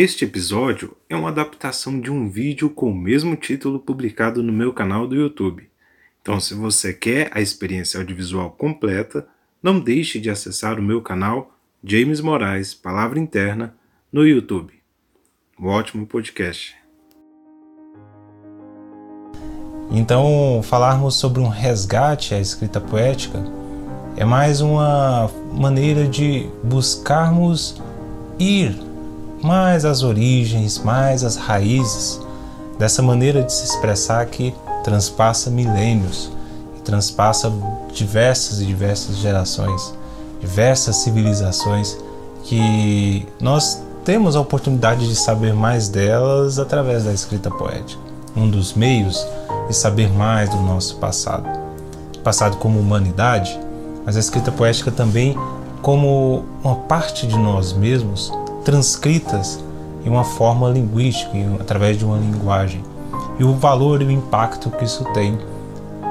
Este episódio é uma adaptação de um vídeo com o mesmo título publicado no meu canal do YouTube. Então, se você quer a experiência audiovisual completa, não deixe de acessar o meu canal James Moraes Palavra Interna no YouTube. Um ótimo podcast. Então, falarmos sobre um resgate à escrita poética é mais uma maneira de buscarmos ir mais as origens, mais as raízes dessa maneira de se expressar que transpassa milênios e transpassa diversas e diversas gerações, diversas civilizações que nós temos a oportunidade de saber mais delas através da escrita poética. Um dos meios de saber mais do nosso passado. Passado como humanidade, mas a escrita poética também como uma parte de nós mesmos transcritas em uma forma linguística, através de uma linguagem, e o valor e o impacto que isso tem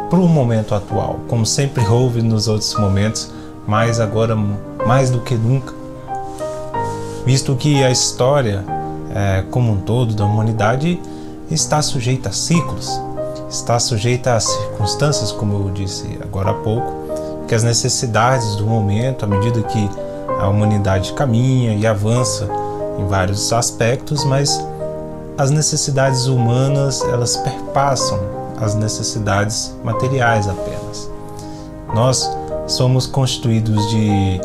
para o momento atual, como sempre houve nos outros momentos, mas agora mais do que nunca, visto que a história é, como um todo da humanidade está sujeita a ciclos, está sujeita a circunstâncias, como eu disse agora há pouco, que as necessidades do momento, à medida que a humanidade caminha e avança em vários aspectos, mas as necessidades humanas elas perpassam as necessidades materiais apenas. Nós somos constituídos de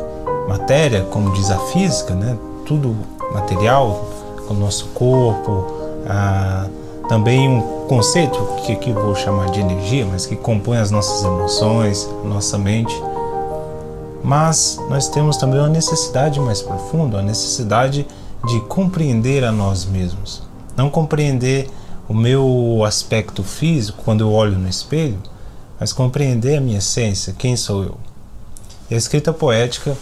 matéria, como diz a física, né? tudo material, o nosso corpo, ah, também um conceito que aqui vou chamar de energia, mas que compõe as nossas emoções, nossa mente mas nós temos também uma necessidade mais profunda, a necessidade de compreender a nós mesmos. Não compreender o meu aspecto físico quando eu olho no espelho, mas compreender a minha essência, quem sou eu. E a escrita poética,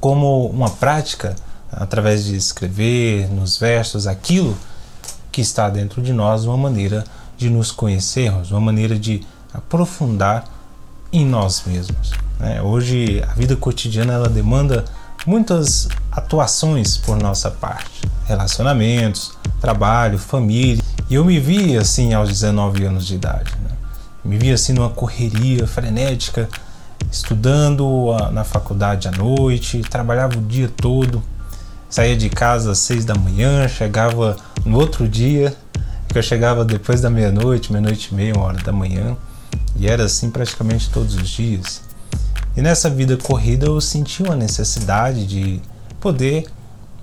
como uma prática, através de escrever nos versos aquilo que está dentro de nós, uma maneira de nos conhecermos, uma maneira de aprofundar em nós mesmos. Né? Hoje a vida cotidiana ela demanda muitas atuações por nossa parte, relacionamentos, trabalho, família. E eu me vi assim aos 19 anos de idade. Né? Me vi assim numa correria frenética, estudando na faculdade à noite, trabalhava o dia todo, saía de casa às seis da manhã, chegava no outro dia, que eu chegava depois da meia-noite, meia-noite e meia, uma hora da manhã, e era assim praticamente todos os dias. E nessa vida corrida eu senti uma necessidade de poder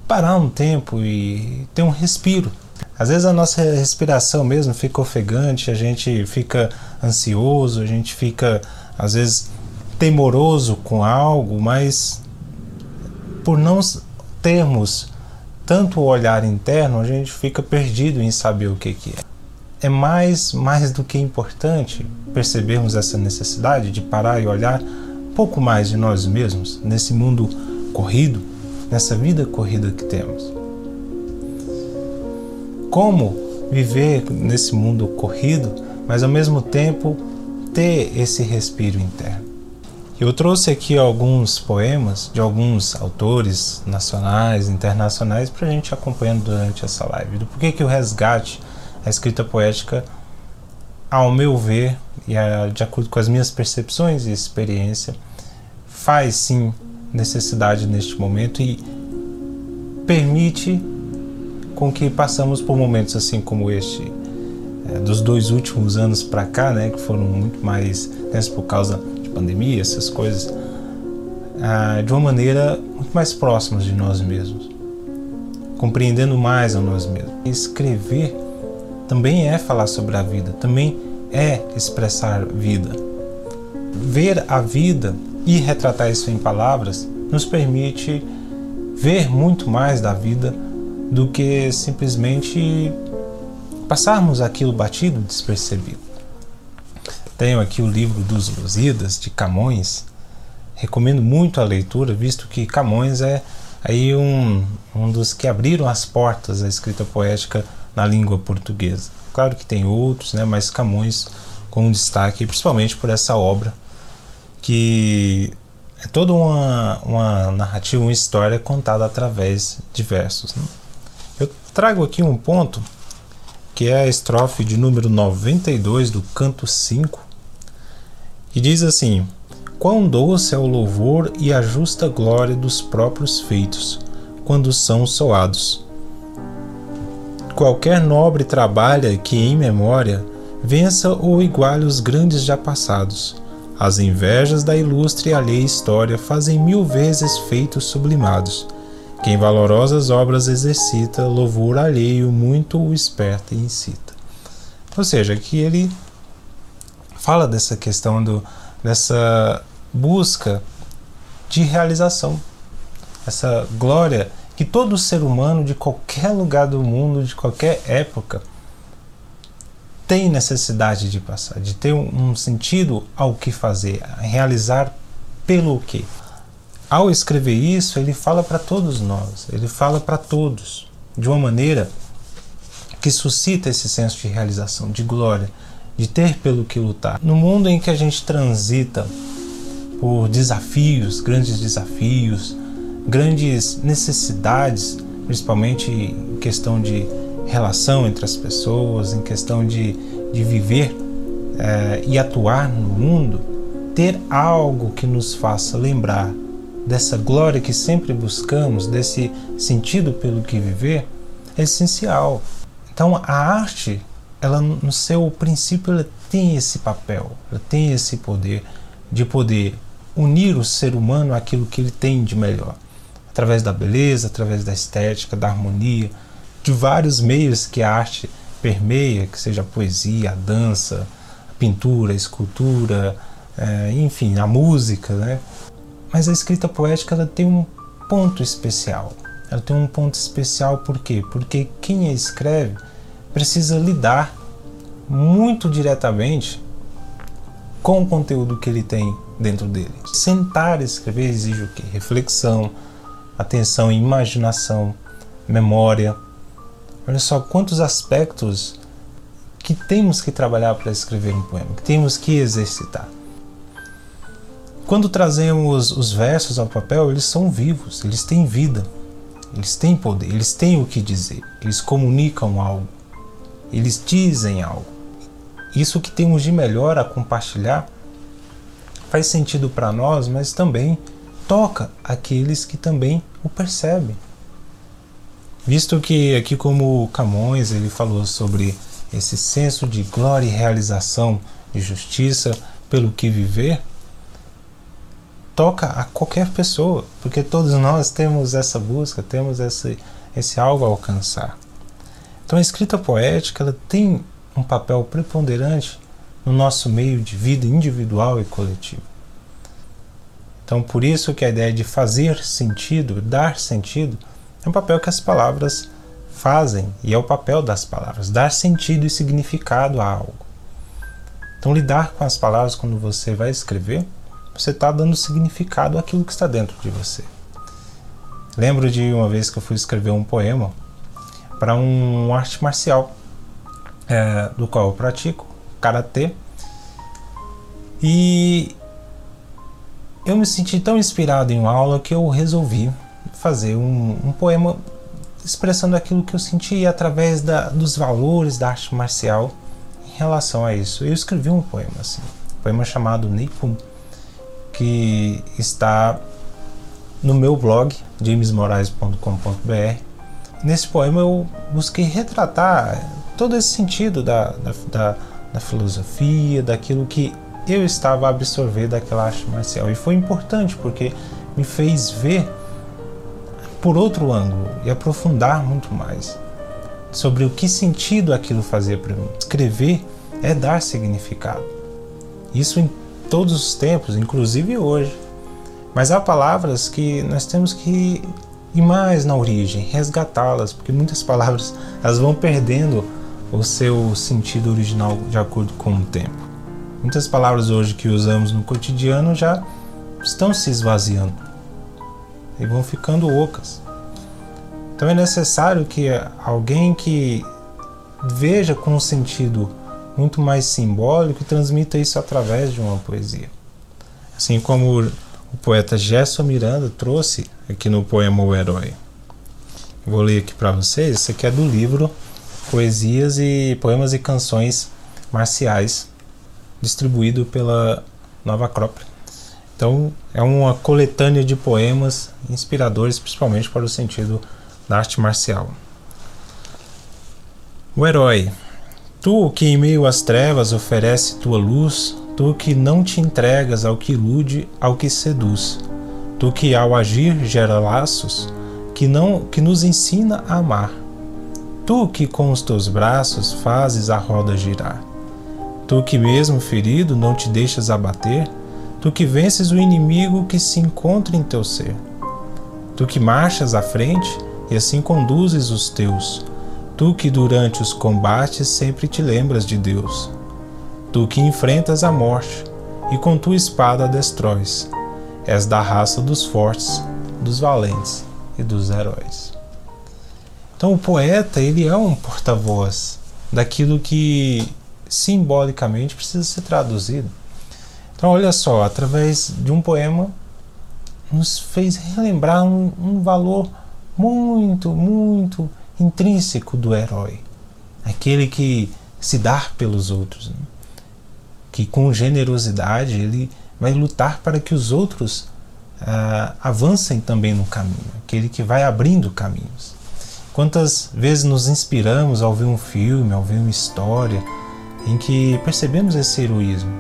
parar um tempo e ter um respiro. Às vezes a nossa respiração mesmo fica ofegante, a gente fica ansioso, a gente fica às vezes temoroso com algo, mas por não termos tanto o olhar interno, a gente fica perdido em saber o que, que é. É mais, mais do que importante percebermos essa necessidade de parar e olhar pouco mais de nós mesmos nesse mundo corrido, nessa vida corrida que temos. Como viver nesse mundo corrido, mas ao mesmo tempo ter esse respiro interno. Eu trouxe aqui alguns poemas de alguns autores nacionais, internacionais, para a gente acompanhando durante essa live. Do porquê que o resgate, a escrita poética, ao meu ver, e de acordo com as minhas percepções e experiência, faz sim necessidade neste momento e permite com que passamos por momentos assim como este é, dos dois últimos anos para cá, né, que foram muito mais tensos por causa de pandemia, essas coisas, ah, de uma maneira muito mais próximas de nós mesmos, compreendendo mais a nós mesmos. Escrever também é falar sobre a vida, também é expressar vida. Ver a vida e retratar isso em palavras nos permite ver muito mais da vida do que simplesmente passarmos aquilo batido, despercebido. Tenho aqui o livro dos Lusíadas, de Camões. Recomendo muito a leitura, visto que Camões é aí um, um dos que abriram as portas à escrita poética na língua portuguesa. Claro que tem outros, né, mas Camões com destaque, principalmente por essa obra que é toda uma, uma narrativa, uma história contada através de versos. Né? Eu trago aqui um ponto que é a estrofe de número 92 do canto 5, que diz assim: Quão doce é o louvor e a justa glória dos próprios feitos, quando são soados. Qualquer nobre trabalha que em memória vença ou iguale os grandes já passados. As invejas da ilustre e alheia história fazem mil vezes feitos sublimados. Quem valorosas obras exercita, louvor alheio muito o esperta e incita. Ou seja, que ele fala dessa questão do, dessa busca de realização, essa glória que todo ser humano de qualquer lugar do mundo, de qualquer época, tem necessidade de passar, de ter um sentido ao que fazer, realizar pelo que. Ao escrever isso, ele fala para todos nós, ele fala para todos, de uma maneira que suscita esse senso de realização, de glória, de ter pelo que lutar. No mundo em que a gente transita por desafios, grandes desafios, grandes necessidades, principalmente em questão de relação entre as pessoas, em questão de, de viver é, e atuar no mundo, ter algo que nos faça lembrar dessa glória que sempre buscamos, desse sentido pelo que viver, é essencial. Então a arte, ela no seu princípio, ela tem esse papel, ela tem esse poder de poder unir o ser humano àquilo que ele tem de melhor, através da beleza, através da estética, da harmonia, de vários meios que a arte permeia, que seja a poesia, a dança, a pintura, a escultura, é, enfim, a música, né? Mas a escrita poética ela tem um ponto especial. Ela tem um ponto especial por quê? Porque quem a escreve precisa lidar muito diretamente com o conteúdo que ele tem dentro dele. Sentar e escrever exige o quê? Reflexão, atenção, imaginação, memória, Olha só quantos aspectos que temos que trabalhar para escrever um poema, que temos que exercitar. Quando trazemos os versos ao papel, eles são vivos, eles têm vida, eles têm poder, eles têm o que dizer, eles comunicam algo, eles dizem algo. Isso que temos de melhor a compartilhar faz sentido para nós, mas também toca aqueles que também o percebem. Visto que aqui como Camões ele falou sobre esse senso de glória e realização de justiça pelo que viver, toca a qualquer pessoa, porque todos nós temos essa busca, temos esse, esse algo a alcançar. Então a escrita poética ela tem um papel preponderante no nosso meio de vida individual e coletivo. Então por isso que a ideia de fazer sentido, dar sentido, é um papel que as palavras fazem e é o papel das palavras, dar sentido e significado a algo. Então, lidar com as palavras quando você vai escrever, você está dando significado àquilo que está dentro de você. Lembro de uma vez que eu fui escrever um poema para um arte marcial é, do qual eu pratico, karatê, e eu me senti tão inspirado em uma aula que eu resolvi fazer um, um poema expressando aquilo que eu senti através da, dos valores da arte marcial em relação a isso. Eu escrevi um poema assim, um poema chamado Nipun, que está no meu blog jamesmoraes.com.br. Nesse poema eu busquei retratar todo esse sentido da, da, da, da filosofia, daquilo que eu estava a absorver daquela arte marcial. E foi importante porque me fez ver por outro ângulo e aprofundar muito mais sobre o que sentido aquilo fazia para mim. Escrever é dar significado. Isso em todos os tempos, inclusive hoje. Mas há palavras que nós temos que ir mais na origem, resgatá-las, porque muitas palavras elas vão perdendo o seu sentido original de acordo com o tempo. Muitas palavras hoje que usamos no cotidiano já estão se esvaziando e vão ficando ocas. Então é necessário que alguém que veja com um sentido muito mais simbólico transmita isso através de uma poesia. Assim como o poeta Gerson Miranda trouxe aqui no poema O Herói. Vou ler aqui para vocês. Isso aqui é do livro Poesias e Poemas e Canções Marciais, distribuído pela Nova Acrópole. Então, é uma coletânea de poemas inspiradores, principalmente para o sentido da arte marcial. O herói. Tu que em meio às trevas oferece tua luz, tu que não te entregas ao que ilude, ao que seduz, tu que ao agir gera laços, que não que nos ensina a amar. Tu que com os teus braços fazes a roda girar. Tu que mesmo ferido não te deixas abater, tu que vences o inimigo que se encontra em teu ser. Tu que marchas à frente e assim conduzes os teus Tu que durante os combates sempre te lembras de Deus. Tu que enfrentas a morte e com tua espada destróis. És da raça dos fortes, dos valentes e dos heróis. Então o poeta, ele é um porta-voz daquilo que simbolicamente precisa ser traduzido. Então olha só, através de um poema nos fez relembrar um, um valor muito, muito intrínseco do herói, aquele que se dá pelos outros, né? que com generosidade ele vai lutar para que os outros ah, avancem também no caminho, aquele que vai abrindo caminhos. Quantas vezes nos inspiramos ao ver um filme, ao ver uma história em que percebemos esse heroísmo?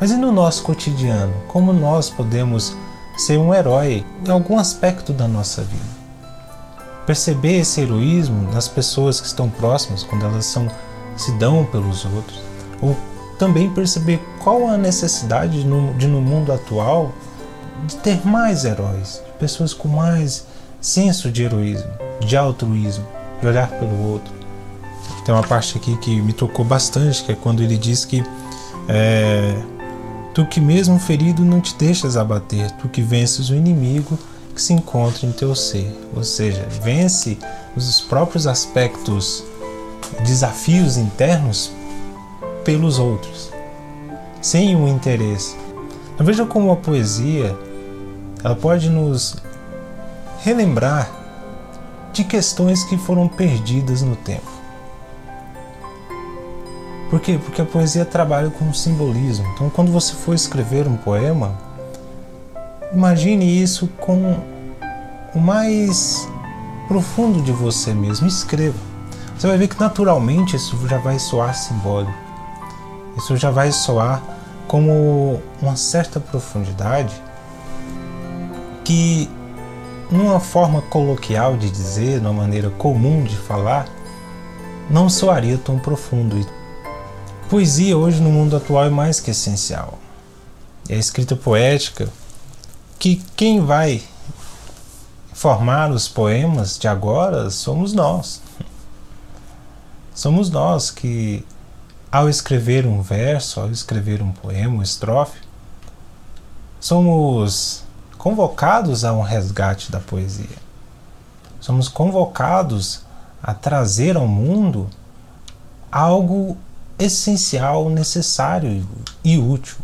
Mas e no nosso cotidiano? Como nós podemos ser um herói em algum aspecto da nossa vida? perceber esse heroísmo nas pessoas que estão próximas, quando elas são, se dão pelos outros, ou também perceber qual a necessidade de no, mundo atual de ter mais heróis, pessoas com mais senso de heroísmo, de altruísmo, de olhar pelo outro. Tem uma parte aqui que me tocou bastante, que é quando ele diz que é, tu que mesmo ferido não te deixas abater, tu que vences o inimigo que se encontra em teu ser, ou seja, vence os próprios aspectos, desafios internos pelos outros, sem um interesse. Então, veja como a poesia ela pode nos relembrar de questões que foram perdidas no tempo. Por quê? Porque a poesia trabalha com simbolismo. Então, quando você for escrever um poema, Imagine isso com o mais profundo de você mesmo. Escreva. Você vai ver que naturalmente isso já vai soar simbólico. Isso já vai soar como uma certa profundidade que, numa forma coloquial de dizer, numa maneira comum de falar, não soaria tão profundo. Poesia hoje no mundo atual é mais que essencial. E a escrita poética que quem vai formar os poemas de agora somos nós. Somos nós que, ao escrever um verso, ao escrever um poema, uma estrofe, somos convocados a um resgate da poesia. Somos convocados a trazer ao mundo algo essencial, necessário e útil.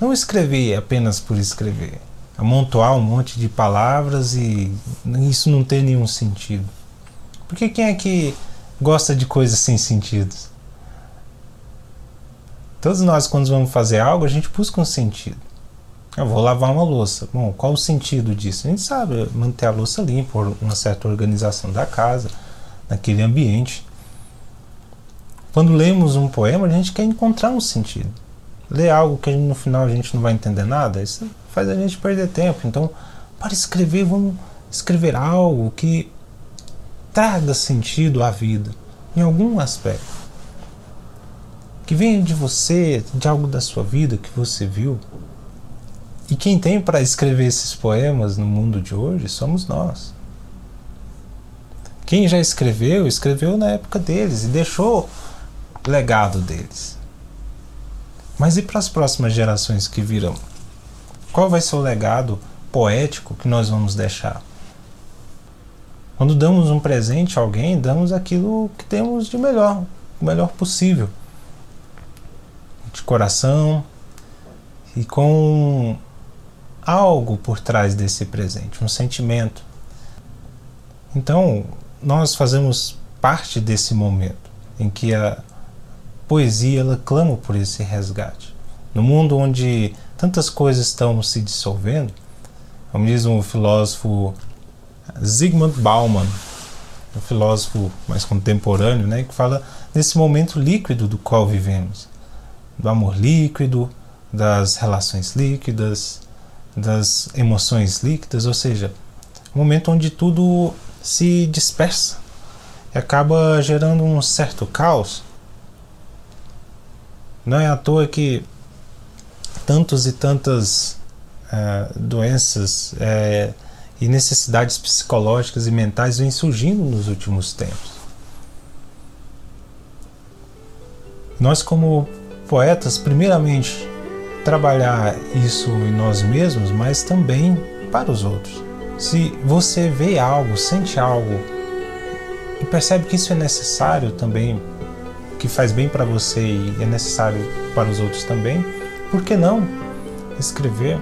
Não escrever apenas por escrever, amontoar um monte de palavras e isso não tem nenhum sentido. Porque quem é que gosta de coisas sem sentido? Todos nós, quando vamos fazer algo, a gente busca um sentido. Eu vou lavar uma louça. Bom, qual o sentido disso? A gente sabe manter a louça limpa, uma certa organização da casa, naquele ambiente. Quando lemos um poema, a gente quer encontrar um sentido ler algo que no final a gente não vai entender nada, isso faz a gente perder tempo. Então, para escrever, vamos escrever algo que traga sentido à vida, em algum aspecto. Que venha de você, de algo da sua vida que você viu. E quem tem para escrever esses poemas no mundo de hoje somos nós. Quem já escreveu, escreveu na época deles e deixou legado deles. Mas e para as próximas gerações que virão? Qual vai ser o legado poético que nós vamos deixar? Quando damos um presente a alguém, damos aquilo que temos de melhor, o melhor possível. De coração e com algo por trás desse presente, um sentimento. Então, nós fazemos parte desse momento em que a poesia ela clama por esse resgate. No mundo onde tantas coisas estão se dissolvendo, como diz um filósofo Zygmunt Bauman, um filósofo mais contemporâneo, né, que fala desse momento líquido do qual vivemos, do amor líquido, das relações líquidas, das emoções líquidas, ou seja, um momento onde tudo se dispersa e acaba gerando um certo caos. Não é à toa que tantos e tantas é, doenças é, e necessidades psicológicas e mentais vêm surgindo nos últimos tempos. Nós, como poetas, primeiramente, trabalhar isso em nós mesmos, mas também para os outros. Se você vê algo, sente algo e percebe que isso é necessário também, que faz bem para você e é necessário para os outros também, por que não escrever?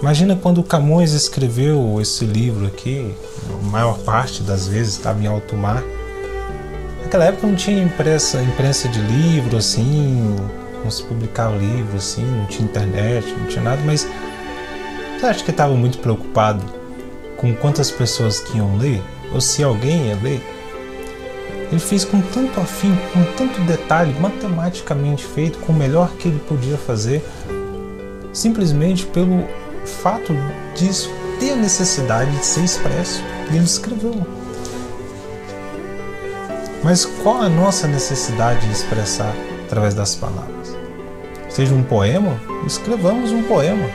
Imagina quando Camões escreveu esse livro aqui, a maior parte das vezes estava em alto mar. Naquela época não tinha imprensa, imprensa de livro assim, não se publicava livro assim, não tinha internet, não tinha nada, mas você acha que estava muito preocupado com quantas pessoas que iam ler? Ou se alguém ia ler? Ele fez com tanto afim, com tanto detalhe, matematicamente feito, com o melhor que ele podia fazer, simplesmente pelo fato disso ter a necessidade de ser expresso. E ele escreveu. Mas qual a nossa necessidade de expressar através das palavras? Seja um poema, escrevamos um poema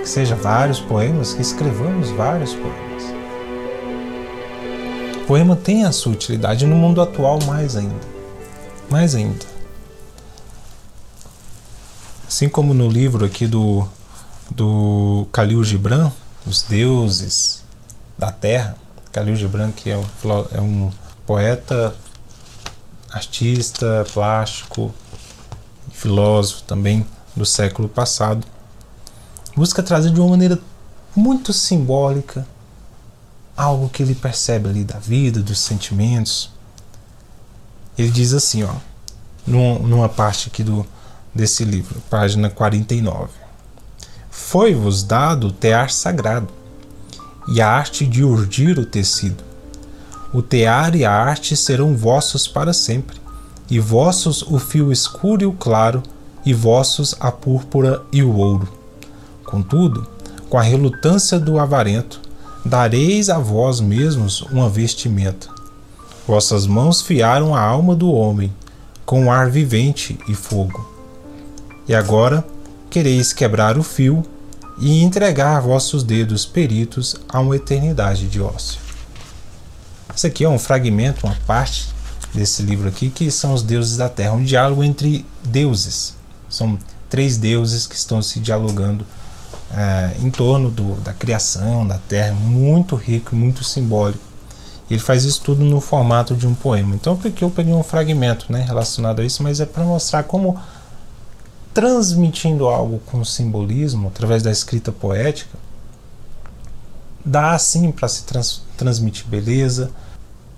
que seja vários poemas, que escrevamos vários poemas. Poema tem a sua utilidade no mundo atual mais ainda. Mais ainda. Assim como no livro aqui do, do Khalil Gibran, Os Deuses da Terra, Khalil Gibran que é um, é um poeta, artista, plástico, filósofo também do século passado busca trazer de uma maneira muito simbólica algo que ele percebe ali da vida, dos sentimentos. Ele diz assim, ó, numa parte aqui do, desse livro, página 49. Foi-vos dado o tear sagrado e a arte de urdir o tecido. O tear e a arte serão vossos para sempre, e vossos o fio escuro e o claro, e vossos a púrpura e o ouro Contudo, com a relutância do avarento, dareis a vós mesmos uma vestimenta. Vossas mãos fiaram a alma do homem, com ar vivente e fogo. E agora quereis quebrar o fio e entregar vossos dedos peritos a uma eternidade de ócio. Isso aqui é um fragmento, uma parte desse livro aqui, que são os deuses da terra, um diálogo entre deuses. São três deuses que estão se dialogando é, em torno do, da criação, da terra, muito rico, muito simbólico. Ele faz isso tudo no formato de um poema. Então, porque eu peguei um fragmento né, relacionado a isso, mas é para mostrar como transmitindo algo com simbolismo através da escrita poética dá assim para se trans, transmitir beleza.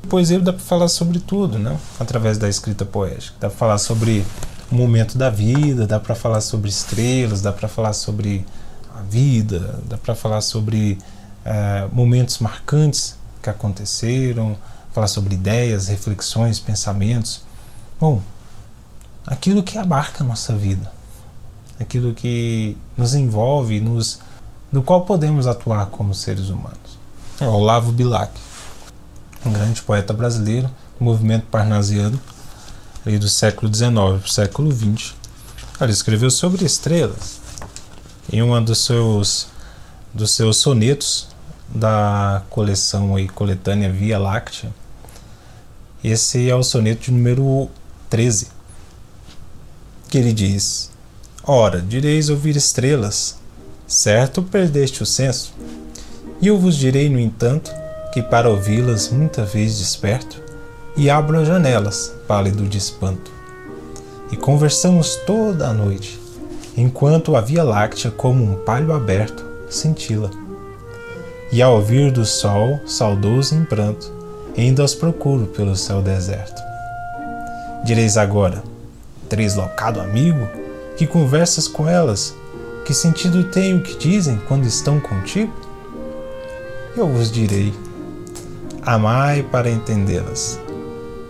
Poesia dá para falar sobre tudo, né? Através da escrita poética. Dá para falar sobre o momento da vida, dá para falar sobre estrelas, dá para falar sobre a vida, dá para falar sobre é, momentos marcantes que aconteceram, falar sobre ideias, reflexões, pensamentos. Bom, aquilo que abarca a nossa vida, aquilo que nos envolve, nos, no qual podemos atuar como seres humanos. É Olavo Bilac, um grande poeta brasileiro do movimento parnasiano do século XIX para o século XX. Ele escreveu sobre estrelas, em uma dos seus dos seus sonetos da coleção aí, coletânea Via Láctea. Esse é o soneto de número 13, que ele diz: Ora, direis ouvir estrelas, certo perdeste o senso? E eu vos direi, no entanto, que para ouvi-las muita vez desperto, e abro as janelas, pálido de espanto. E conversamos toda a noite, enquanto a Via Láctea, como um palho aberto, cintila. e ao vir do sol, saudoso em pranto, ainda os procuro pelo céu deserto. Direis agora, locado amigo, que conversas com elas, que sentido tem o que dizem quando estão contigo? Eu vos direi, amai para entendê-las,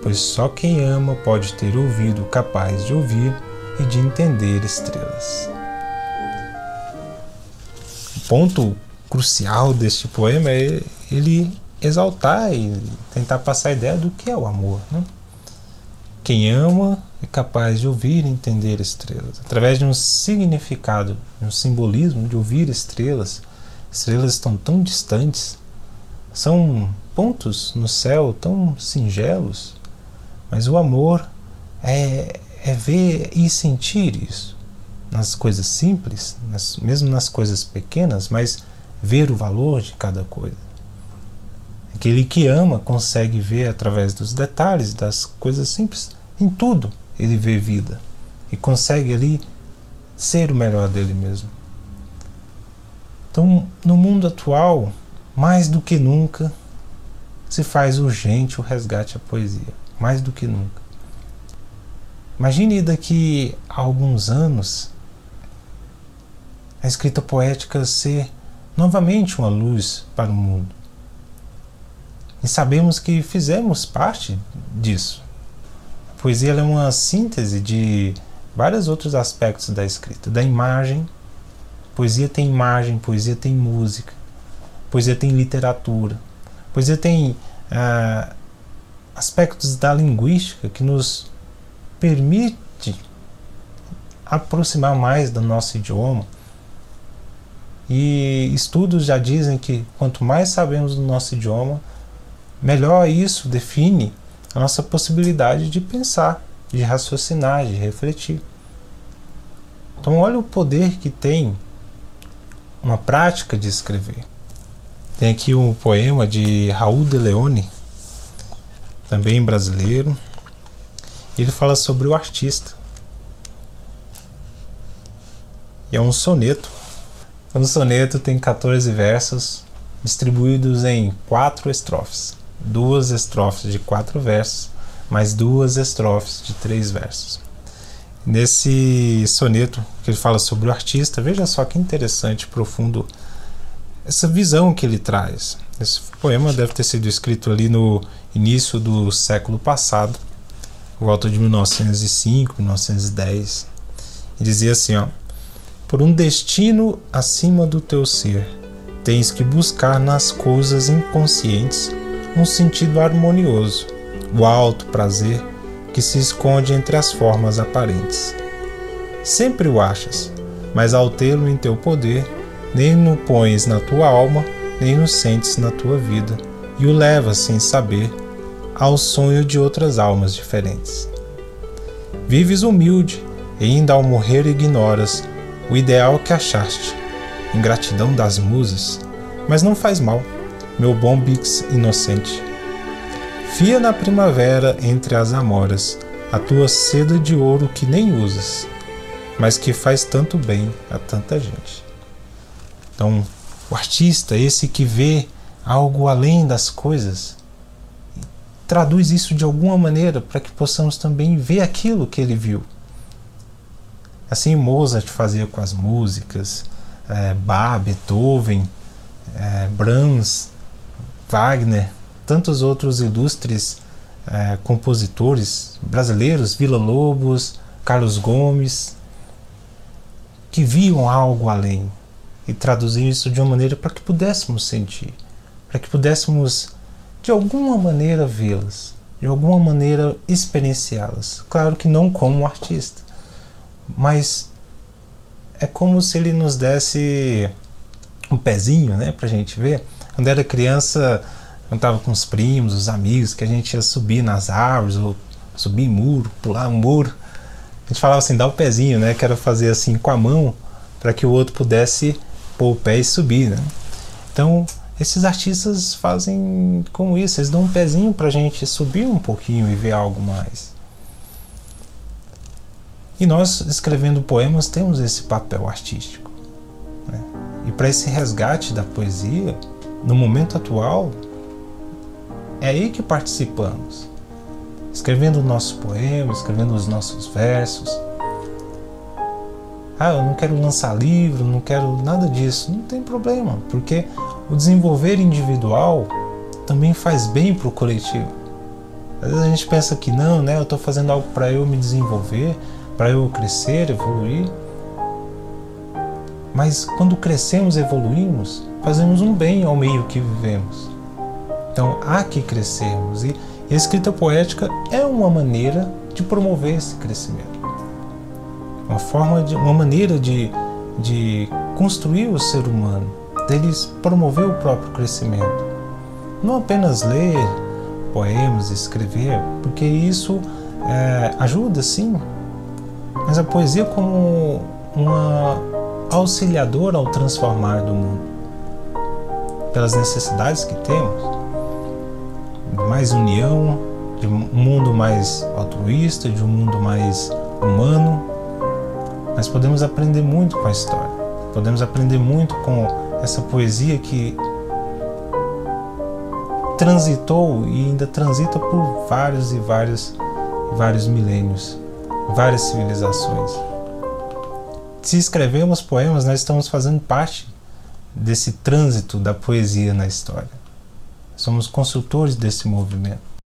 pois só quem ama pode ter ouvido capaz de ouvir e de entender estrelas. O ponto crucial deste poema é ele exaltar e tentar passar a ideia do que é o amor. Né? Quem ama é capaz de ouvir e entender estrelas. Através de um significado, de um simbolismo de ouvir estrelas, estrelas estão tão distantes, são pontos no céu tão singelos, mas o amor é, é ver e sentir isso nas coisas simples, nas, mesmo nas coisas pequenas, mas ver o valor de cada coisa. Aquele que ama consegue ver através dos detalhes, das coisas simples, em tudo ele vê vida e consegue ali ser o melhor dele mesmo. Então, no mundo atual, mais do que nunca, se faz urgente o resgate à poesia, mais do que nunca. Imagine daqui a alguns anos a escrita poética ser novamente uma luz para o mundo. E sabemos que fizemos parte disso. A poesia é uma síntese de vários outros aspectos da escrita, da imagem. Poesia tem imagem, poesia tem música, poesia tem literatura, poesia tem ah, aspectos da linguística que nos permite aproximar mais do nosso idioma, e estudos já dizem que quanto mais sabemos do nosso idioma, melhor isso define a nossa possibilidade de pensar, de raciocinar, de refletir. Então, olha o poder que tem uma prática de escrever. Tem aqui um poema de Raul de Leone, também brasileiro. Ele fala sobre o artista. E é um soneto o soneto tem 14 versos distribuídos em quatro estrofes, duas estrofes de quatro versos, mais duas estrofes de três versos. Nesse soneto que ele fala sobre o artista, veja só que interessante, profundo essa visão que ele traz. Esse poema deve ter sido escrito ali no início do século passado, volta de 1905, 1910. E dizia assim, ó: por um destino acima do teu ser. Tens que buscar nas coisas inconscientes um sentido harmonioso, o alto prazer que se esconde entre as formas aparentes. Sempre o achas, mas ao tê-lo em teu poder, nem no pões na tua alma, nem no sentes na tua vida, e o levas sem saber ao sonho de outras almas diferentes. Vives humilde, e ainda ao morrer ignoras o ideal que achaste, ingratidão das musas, mas não faz mal, meu bom Bix inocente. Fia na primavera entre as amoras a tua seda de ouro que nem usas, mas que faz tanto bem a tanta gente. Então, o artista, esse que vê algo além das coisas, traduz isso de alguma maneira para que possamos também ver aquilo que ele viu. Assim Mozart fazia com as músicas, é, Bach, Beethoven, é, Brahms, Wagner, tantos outros ilustres é, compositores brasileiros, Vila Lobos, Carlos Gomes, que viam algo além e traduziam isso de uma maneira para que pudéssemos sentir, para que pudéssemos de alguma maneira vê-las, de alguma maneira experienciá-las. Claro que não como artista, mas é como se ele nos desse um pezinho, né, pra gente ver. Quando era criança, quando tava com os primos, os amigos, que a gente ia subir nas árvores, ou subir muro, pular um muro. A gente falava assim, dá o pezinho, né, que era fazer assim com a mão, para que o outro pudesse pôr o pé e subir, né. Então, esses artistas fazem como isso, eles dão um pezinho pra gente subir um pouquinho e ver algo mais. E nós, escrevendo poemas, temos esse papel artístico. Né? E para esse resgate da poesia, no momento atual, é aí que participamos. Escrevendo o nosso poema, escrevendo os nossos versos. Ah, eu não quero lançar livro, não quero nada disso. Não tem problema, porque o desenvolver individual também faz bem para o coletivo. Às vezes a gente pensa que não, né? Eu estou fazendo algo para eu me desenvolver, para eu crescer, evoluir. Mas quando crescemos, evoluímos, fazemos um bem ao meio que vivemos. Então há que crescermos e a escrita poética é uma maneira de promover esse crescimento. Uma forma de uma maneira de, de construir o ser humano, deles promover o próprio crescimento. Não apenas ler poemas, escrever, porque isso é, ajuda sim, mas a poesia como uma auxiliadora ao transformar do mundo, pelas necessidades que temos, mais união, de um mundo mais altruísta, de um mundo mais humano. Mas podemos aprender muito com a história. Podemos aprender muito com essa poesia que transitou e ainda transita por vários e vários vários milênios, várias civilizações. Se escrevemos poemas, nós estamos fazendo parte desse trânsito da poesia na história. Somos consultores desse movimento.